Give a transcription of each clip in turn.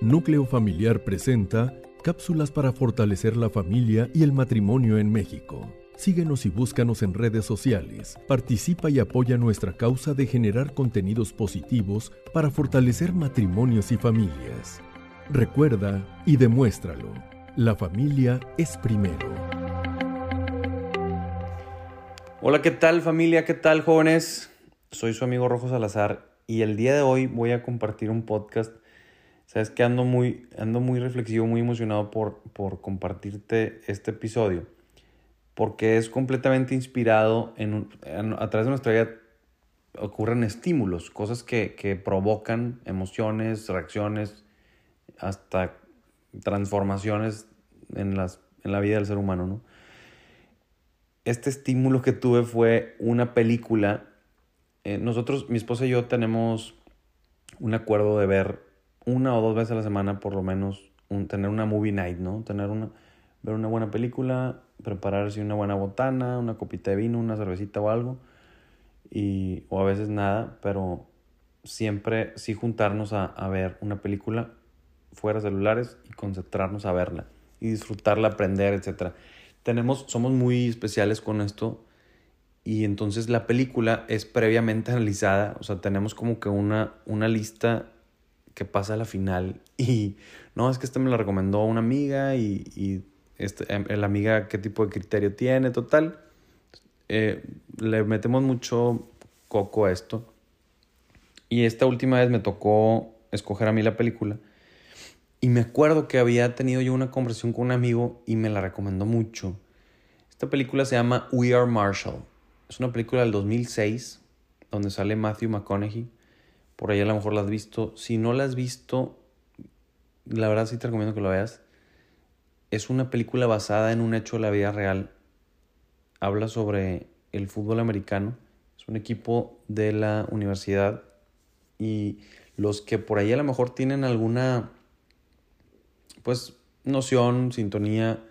Núcleo Familiar presenta cápsulas para fortalecer la familia y el matrimonio en México. Síguenos y búscanos en redes sociales. Participa y apoya nuestra causa de generar contenidos positivos para fortalecer matrimonios y familias. Recuerda y demuéstralo. La familia es primero. Hola, ¿qué tal familia? ¿Qué tal jóvenes? Soy su amigo Rojo Salazar y el día de hoy voy a compartir un podcast. Sabes que ando muy, ando muy reflexivo, muy emocionado por, por compartirte este episodio, porque es completamente inspirado en, a través de nuestra vida ocurren estímulos, cosas que, que provocan emociones, reacciones, hasta transformaciones en, las, en la vida del ser humano, ¿no? Este estímulo que tuve fue una película. Eh, nosotros, mi esposa y yo tenemos un acuerdo de ver una o dos veces a la semana, por lo menos, tener una movie night, ¿no? Tener una, ver una buena película, prepararse una buena botana, una copita de vino, una cervecita o algo. Y, o a veces nada, pero siempre sí juntarnos a, a ver una película fuera celulares y concentrarnos a verla y disfrutarla, aprender, etc. Tenemos, somos muy especiales con esto y entonces la película es previamente analizada, o sea, tenemos como que una, una lista que pasa a la final y no, es que esta me la recomendó una amiga y, y este, em, la amiga qué tipo de criterio tiene, total. Eh, le metemos mucho coco a esto. Y esta última vez me tocó escoger a mí la película. Y me acuerdo que había tenido yo una conversación con un amigo y me la recomendó mucho. Esta película se llama We Are Marshall. Es una película del 2006 donde sale Matthew McConaughey. Por ahí a lo mejor la has visto. Si no la has visto, la verdad sí te recomiendo que lo veas. Es una película basada en un hecho de la vida real. Habla sobre el fútbol americano. Es un equipo de la universidad. Y los que por ahí a lo mejor tienen alguna, pues, noción, sintonía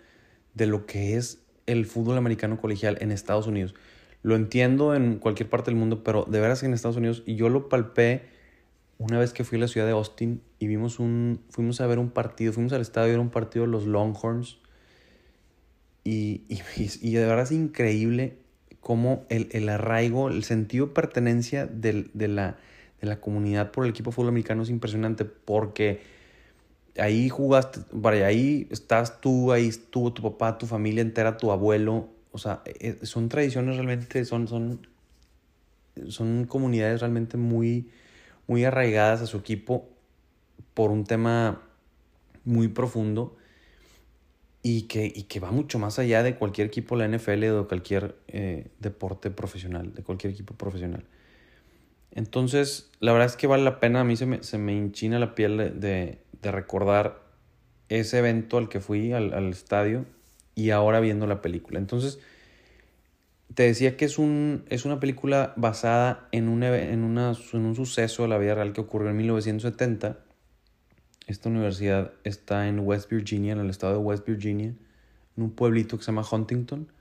de lo que es el fútbol americano colegial en Estados Unidos. Lo entiendo en cualquier parte del mundo, pero de veras en Estados Unidos, y yo lo palpé una vez que fui a la ciudad de Austin y vimos un, fuimos a ver un partido, fuimos al estadio, era un partido de los Longhorns. Y, y, y de verdad es increíble cómo el, el arraigo, el sentido de pertenencia de, de, la, de la comunidad por el equipo fútbol americano es impresionante porque ahí jugaste, para ahí estás tú, ahí estuvo tu papá, tu familia entera, tu abuelo. O sea, son tradiciones realmente, son, son, son comunidades realmente muy, muy arraigadas a su equipo por un tema muy profundo y que, y que va mucho más allá de cualquier equipo de la NFL o de cualquier eh, deporte profesional, de cualquier equipo profesional. Entonces, la verdad es que vale la pena, a mí se me, se me enchina la piel de, de, de recordar ese evento al que fui, al, al, estadio, y ahora viendo la película. Entonces, te decía que es, un, es una película basada en, un, en, una, en un suceso de la vida real que ocurrió en 1970. Esta universidad está en West Virginia, en el estado de West Virginia, en un pueblito que se llama Huntington.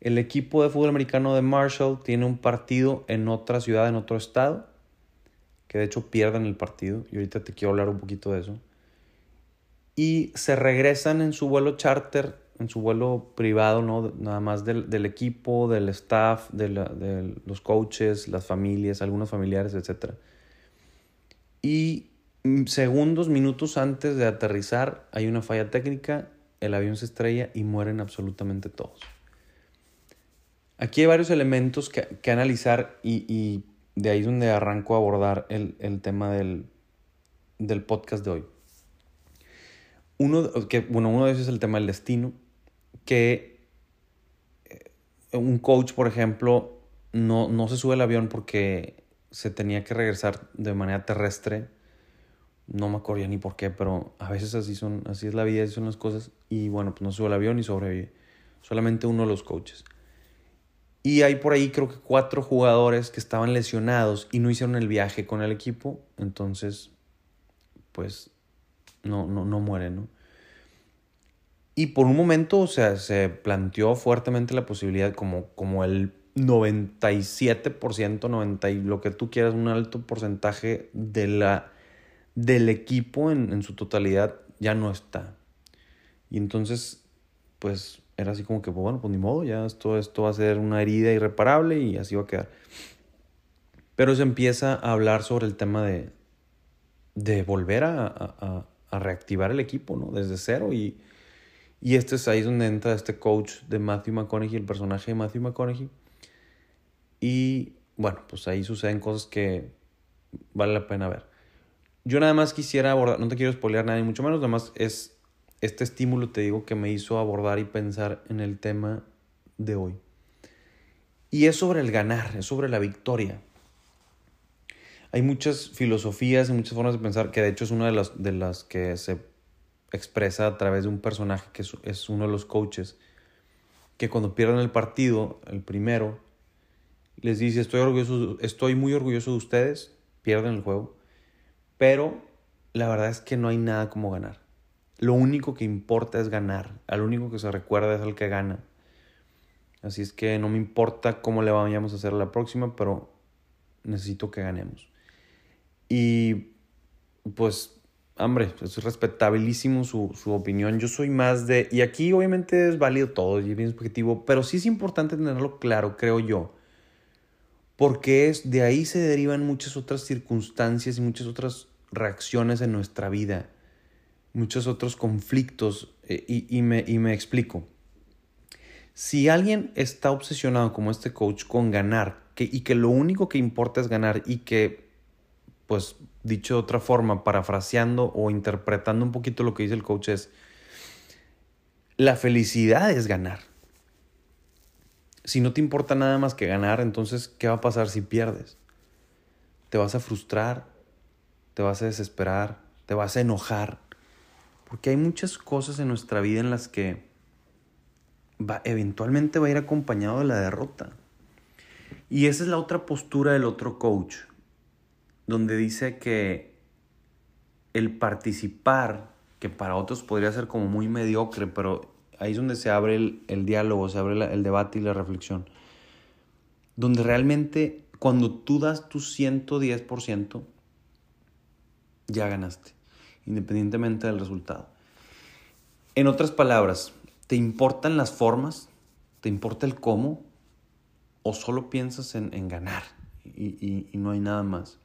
El equipo de fútbol americano de Marshall tiene un partido en otra ciudad, en otro estado, que de hecho pierden el partido, y ahorita te quiero hablar un poquito de eso. Y se regresan en su vuelo charter en su vuelo privado, ¿no? Nada más del, del equipo, del staff, de, la, de, los coaches, las familias, algunos familiares, etc. Y segundos, minutos antes de aterrizar hay una falla técnica, el avión se estrella y mueren absolutamente todos. Aquí hay varios elementos que, que analizar y, y, de ahí es donde arranco a abordar el, el tema del, del podcast de hoy. Uno, que, bueno, uno de esos es el tema del destino, que eh, un coach, por ejemplo, no, no se sube al avión porque se tenía que regresar de manera terrestre. No me acuerdo ni por qué, pero a veces así son, así es la vida, así son las cosas. Y bueno, pues no sube al avión y sobrevive. Solamente uno de los coaches. Y hay por ahí creo que cuatro jugadores que estaban lesionados y no hicieron el viaje con el equipo. Entonces, pues no, no, no mueren, ¿no? Y por un momento, o sea, se planteó fuertemente la posibilidad como, como el 97%, 90 y lo que tú quieras, un alto porcentaje de la, del equipo en, en su totalidad ya no está. Y entonces, pues era así como que, pues, bueno, pues ni modo, ya esto, esto va a ser una herida irreparable y así va a quedar. Pero se empieza a hablar sobre el tema de, de volver a, a, a reactivar el equipo, ¿no? Desde cero. Y, y este es ahí donde entra este coach de Matthew McConaughey, el personaje de Matthew McConaughey. Y bueno, pues ahí suceden cosas que vale la pena ver. Yo nada más quisiera abordar, no te quiero spoilear nada, ni mucho menos, nada más es este estímulo, te digo, que me hizo abordar y pensar en el tema de hoy. Y es sobre el ganar, es sobre la victoria. Hay muchas filosofías y muchas formas de pensar, que de hecho es una de las, de las que se expresa a través de un personaje que es, uno de los coaches, que cuando pierden el partido, el primero, les dice, estoy, orgulloso, estoy muy orgulloso de ustedes, pierden el juego, pero la verdad es que no hay nada como ganar. Lo único que importa es ganar, al único que se recuerda es al que gana. Así es que no me importa cómo le vayamos a hacer la próxima, pero necesito que ganemos. Y pues, hombre, es respetabilísimo su, su, opinión. Yo soy más de... Y aquí obviamente es válido todo y es bien subjetivo, pero sí es importante tenerlo claro, creo yo. Porque es, de ahí se derivan muchas otras circunstancias y muchas otras reacciones en nuestra vida. Muchos otros conflictos. Eh, y, y, me, y me explico. Si alguien está obsesionado como este coach con ganar que, y que lo único que importa es ganar y que pues dicho de otra forma, parafraseando o interpretando un poquito lo que dice el coach es, la felicidad es ganar. Si no te importa nada más que ganar, entonces, ¿qué va a pasar si pierdes? Te vas a frustrar, te vas a desesperar, te vas a enojar, porque hay muchas cosas en nuestra vida en las que va, eventualmente va a ir acompañado de la derrota. Y esa es la otra postura del otro coach donde dice que el participar, que para otros podría ser como muy mediocre, pero ahí es donde se abre el, diálogo, se abre el debate y la reflexión. Donde realmente cuando tú das tu 110%, ya ganaste, independientemente del resultado. En otras palabras, ¿te importan las formas? ¿Te importa el cómo? ¿O solo piensas en, ganar y no hay nada más?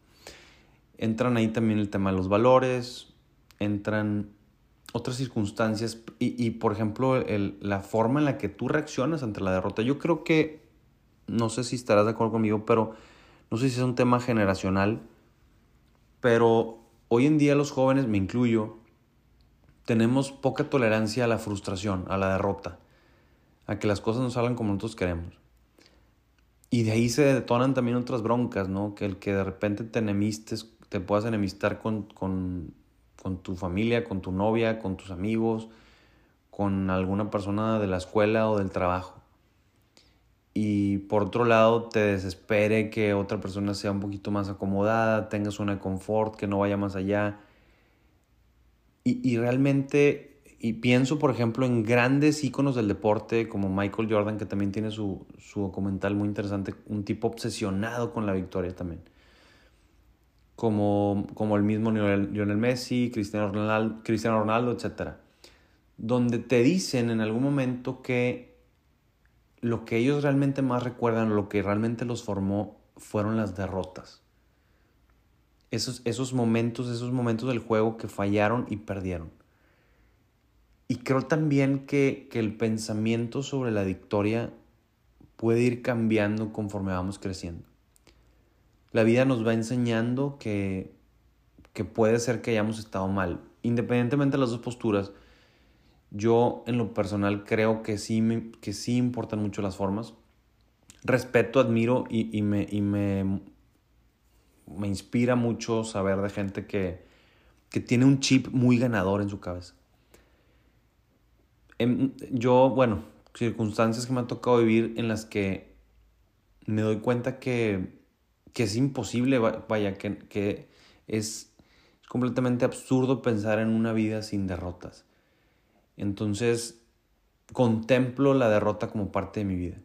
Entran ahí también el tema de los valores, entran otras circunstancias y, por ejemplo, la forma en la que tú reaccionas ante la derrota. Yo creo que, no sé si estarás de acuerdo conmigo, pero no sé si es un tema generacional, pero hoy en día los jóvenes, me incluyo, tenemos poca tolerancia a la frustración, a la derrota, a que las cosas no salgan como nosotros queremos. Y de ahí se detonan también otras broncas, ¿no? Que el que de repente te enemistes te puedas enemistar con, con, con tu familia, con tu novia, con tus amigos, con alguna persona de la escuela o del trabajo. Y por otro lado, te desespere que otra persona sea un poquito más acomodada, tenga zona de confort, que no vaya más allá. Y, y realmente, y pienso por ejemplo en grandes íconos del deporte como Michael Jordan, que también tiene su, su documental muy interesante, un tipo obsesionado con la victoria también como, como el mismo Lionel Messi, Cristiano Ronaldo, Cristiano Ronaldo, etc. Donde te dicen en algún momento que lo que ellos realmente más recuerdan, lo que realmente los formó, fueron las derrotas. Esos, esos momentos, esos momentos del juego que fallaron y perdieron. Y creo también que, que el pensamiento sobre la victoria puede ir cambiando conforme vamos creciendo. La vida nos va enseñando que, que puede ser que hayamos estado mal. Independientemente de las dos posturas, yo en lo personal creo que sí, me, que sí importan mucho las formas. Respeto, admiro y, y, me, y me, me, inspira mucho saber de gente que, que tiene un chip muy ganador en su cabeza. Em, yo, bueno, circunstancias que me han tocado vivir en las que me doy cuenta que que es imposible, vaya, que, es completamente absurdo pensar en una vida sin derrotas. Entonces, contemplo la derrota como parte de mi vida.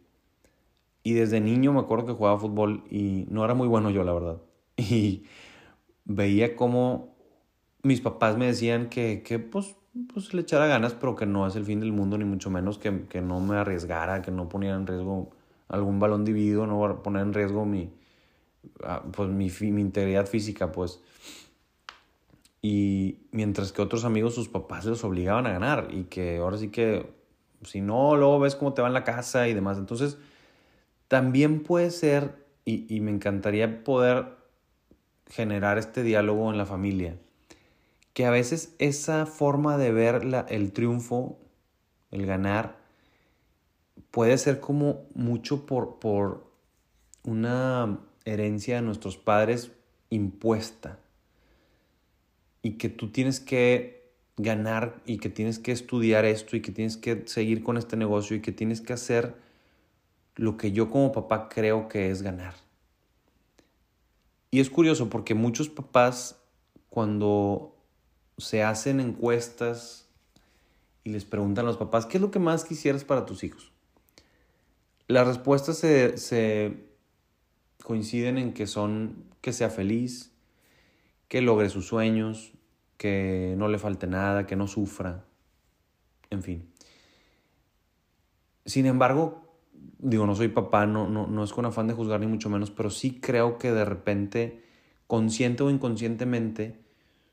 Y desde niño me acuerdo que jugaba fútbol y no era muy bueno yo, la verdad. Y veía cómo mis papás me decían que, que pues, pues le echara ganas, pero que no es el fin del mundo, ni mucho menos que, que no me arriesgara, que no ponía en riesgo algún balón dividido, no poner en riesgo mi, pues, mi, mi integridad física, pues. Y mientras que otros amigos, sus papás los obligaban a ganar y que ahora sí que, si no, luego ves cómo te va en la casa y demás. Entonces, también puede ser, y, y me encantaría poder generar este diálogo en la familia, que a veces esa forma de ver la, el triunfo, el ganar, puede ser como mucho por, por una herencia de nuestros padres impuesta y que tú tienes que ganar y que tienes que estudiar esto y que tienes que seguir con este negocio y que tienes que hacer lo que yo como papá creo que es ganar. Y es curioso porque muchos papás cuando se hacen encuestas y les preguntan a los papás, ¿qué es lo que más quisieras para tus hijos? Las respuestas se, se coinciden en que son que sea feliz, que logre sus sueños, que no le falte nada, que no sufra, en fin. Sin embargo, digo, no soy papá, no, no, no es con afán de juzgar ni mucho menos, pero sí creo que de repente, consciente o inconscientemente,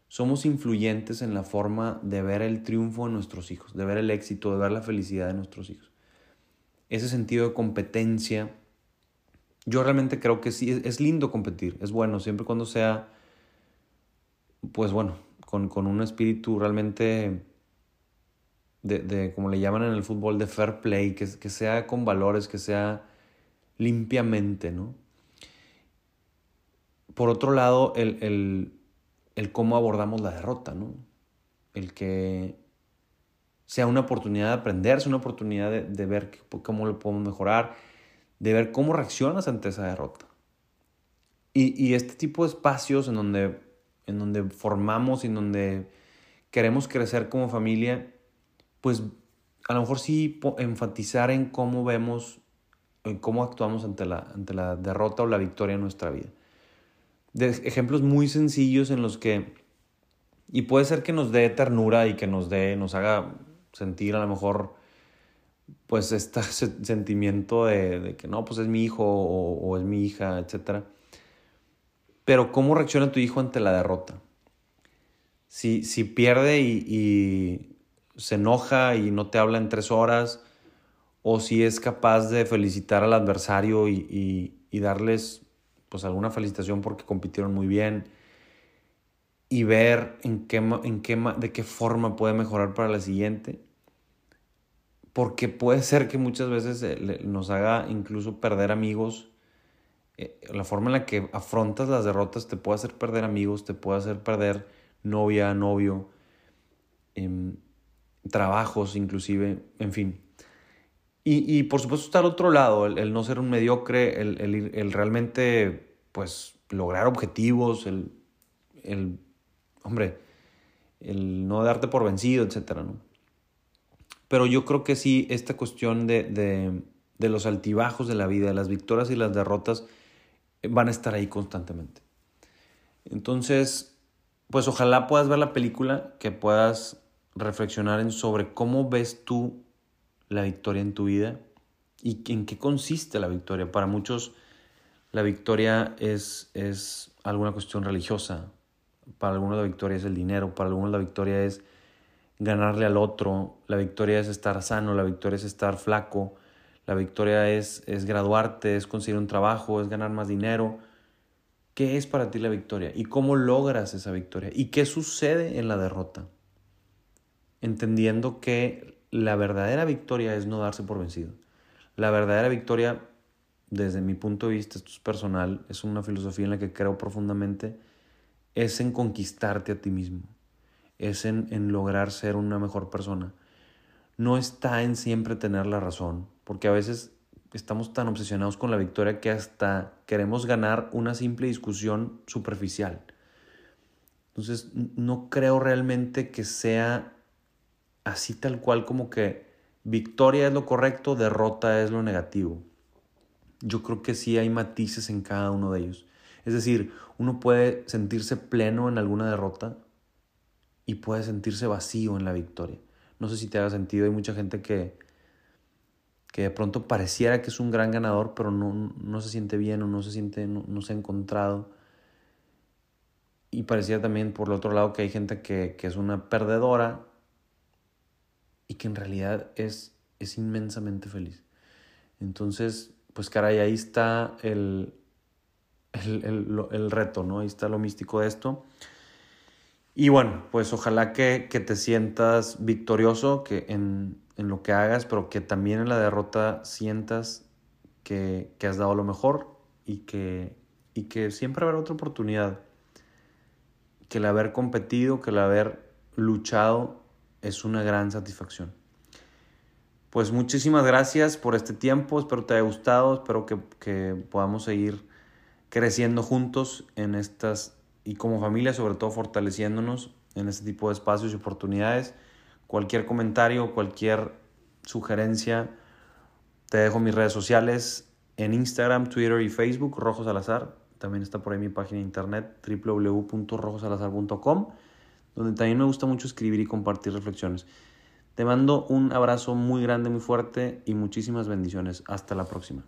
somos influyentes en la forma de ver el triunfo de nuestros hijos, de ver el éxito, de ver la felicidad de nuestros hijos. Ese sentido de competencia, yo realmente creo que sí, es lindo competir, es bueno, siempre cuando sea, pues bueno, con, un espíritu realmente de, como le llaman en el fútbol, de fair play, que, que sea con valores, que sea limpiamente, ¿no? Por otro lado, el, cómo abordamos la derrota, ¿no? El que sea una oportunidad de aprender, sea una oportunidad de, ver cómo lo podemos mejorar, de ver cómo reaccionas ante esa derrota. Y, y este tipo de espacios en donde en donde formamos y en donde queremos crecer como familia, pues a lo mejor sí enfatizar en cómo vemos, en cómo actuamos ante la, ante la derrota o la victoria en nuestra vida. De ejemplos muy sencillos en los que, y puede ser que nos dé ternura y que nos dé, nos haga sentir a lo mejor, pues este sentimiento de, que no, pues es mi hijo o, es mi hija, etcétera pero ¿cómo reacciona tu hijo ante la derrota? Si, si pierde y, se enoja y no te habla en tres horas, o si es capaz de felicitar al adversario y, darles pues alguna felicitación porque compitieron muy bien y ver en qué, en qué, de qué forma puede mejorar para la siguiente. Porque puede ser que muchas veces eh, nos haga incluso perder amigos eh, la forma en la que afrontas las derrotas te puede hacer perder amigos, te puede hacer perder novia, novio, em, trabajos inclusive, en fin. Y, por supuesto está otro lado, el, no ser un mediocre, el, realmente pues lograr objetivos, el, hombre, el no darte por vencido, etc. ¿no? Pero yo creo que sí, esta cuestión de, de los altibajos de la vida, de las victorias y las derrotas, van a estar ahí constantemente. Entonces, pues ojalá puedas ver la película, que puedas reflexionar en sobre cómo ves tú la victoria en tu vida y en qué consiste la victoria. Para muchos la victoria es, es alguna cuestión religiosa, para algunos la victoria es el dinero, para algunos la victoria es ganarle al otro, la victoria es estar sano, la victoria es estar flaco, la victoria es, es graduarte, es conseguir un trabajo, es ganar más dinero. ¿Qué es para ti la victoria? ¿Y cómo logras esa victoria? ¿Y qué sucede en la derrota? Entendiendo que la verdadera victoria es no darse por vencido. La verdadera victoria, desde mi punto de vista, esto es personal, es una filosofía en la que creo profundamente, es en conquistarte a ti mismo, es en, en lograr ser una mejor persona. No está en siempre tener la razón, porque a veces estamos tan obsesionados con la victoria que hasta queremos ganar una simple discusión superficial. Entonces, no creo realmente que sea así tal cual como que victoria es lo correcto, derrota es lo negativo. Yo creo que sí hay matices en cada uno de ellos. Es decir, uno puede sentirse pleno en alguna derrota y puede sentirse vacío en la victoria. No sé si te haga sentido, hay mucha gente que, que de pronto pareciera que es un gran ganador, pero no, no se siente bien o no se siente, no, se ha encontrado. Y parecía también por el otro lado que hay gente que, que es una perdedora y que en realidad es, es inmensamente feliz. Entonces, pues caray, ahí está el, el, reto, ¿no? Ahí está lo místico de esto. Y bueno, pues ojalá que, te sientas victorioso que en, lo que hagas, pero que también en la derrota sientas que, has dado lo mejor y que, y que siempre habrá otra oportunidad. Que el haber competido, que el haber luchado es una gran satisfacción. Pues muchísimas gracias por este tiempo, espero te haya gustado, espero que, que podamos seguir creciendo juntos en estas y como familia, sobre todo fortaleciéndonos en este tipo de espacios y oportunidades. Cualquier comentario, cualquier sugerencia, te dejo mis redes sociales en Instagram, Twitter y Facebook, Rojo Salazar. También está por ahí mi página de internet www.rojosalazar.com, donde también me gusta mucho escribir y compartir reflexiones. Te mando un abrazo muy grande, muy fuerte y muchísimas bendiciones. Hasta la próxima.